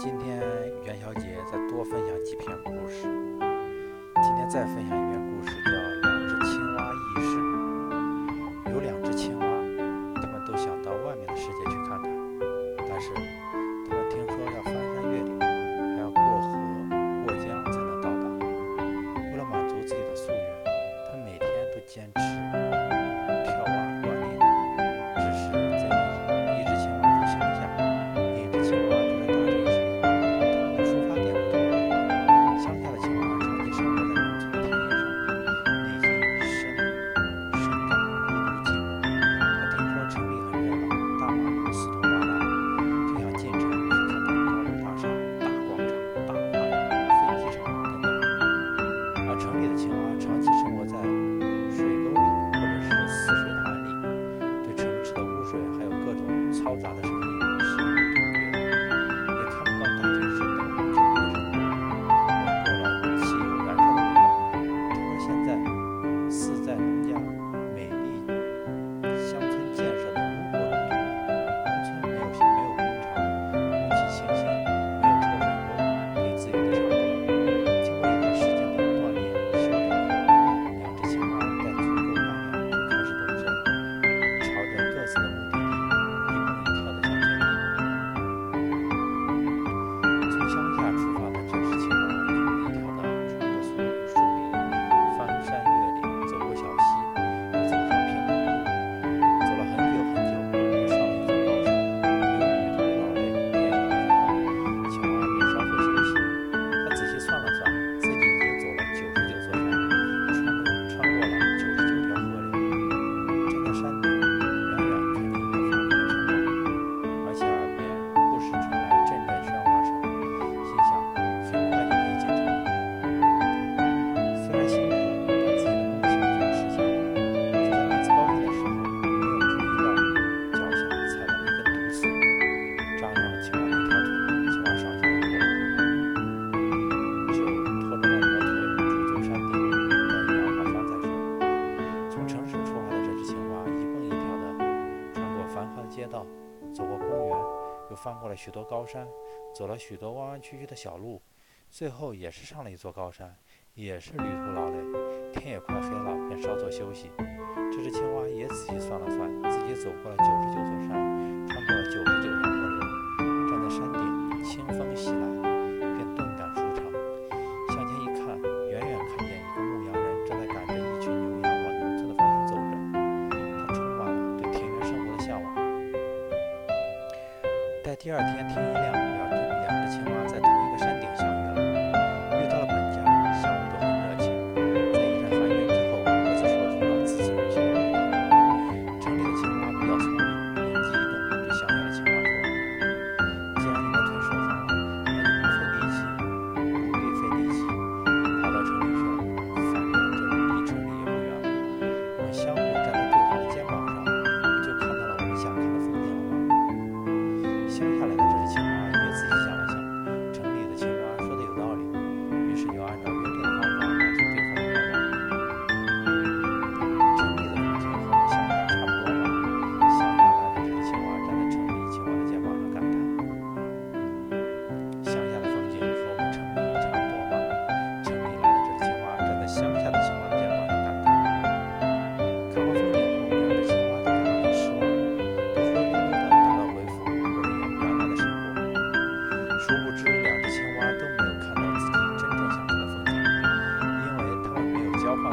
今天元宵节再多分享几篇故事今天再分享一篇故事 discussion. 街道走过公园又翻过了许多高山走了许多弯弯曲曲的小路最后也是上了一座高山也是旅途劳累天也快黑了便稍作休息。这只青蛙也仔细算了算自己走过了九十九座第二天天一亮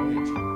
knowledge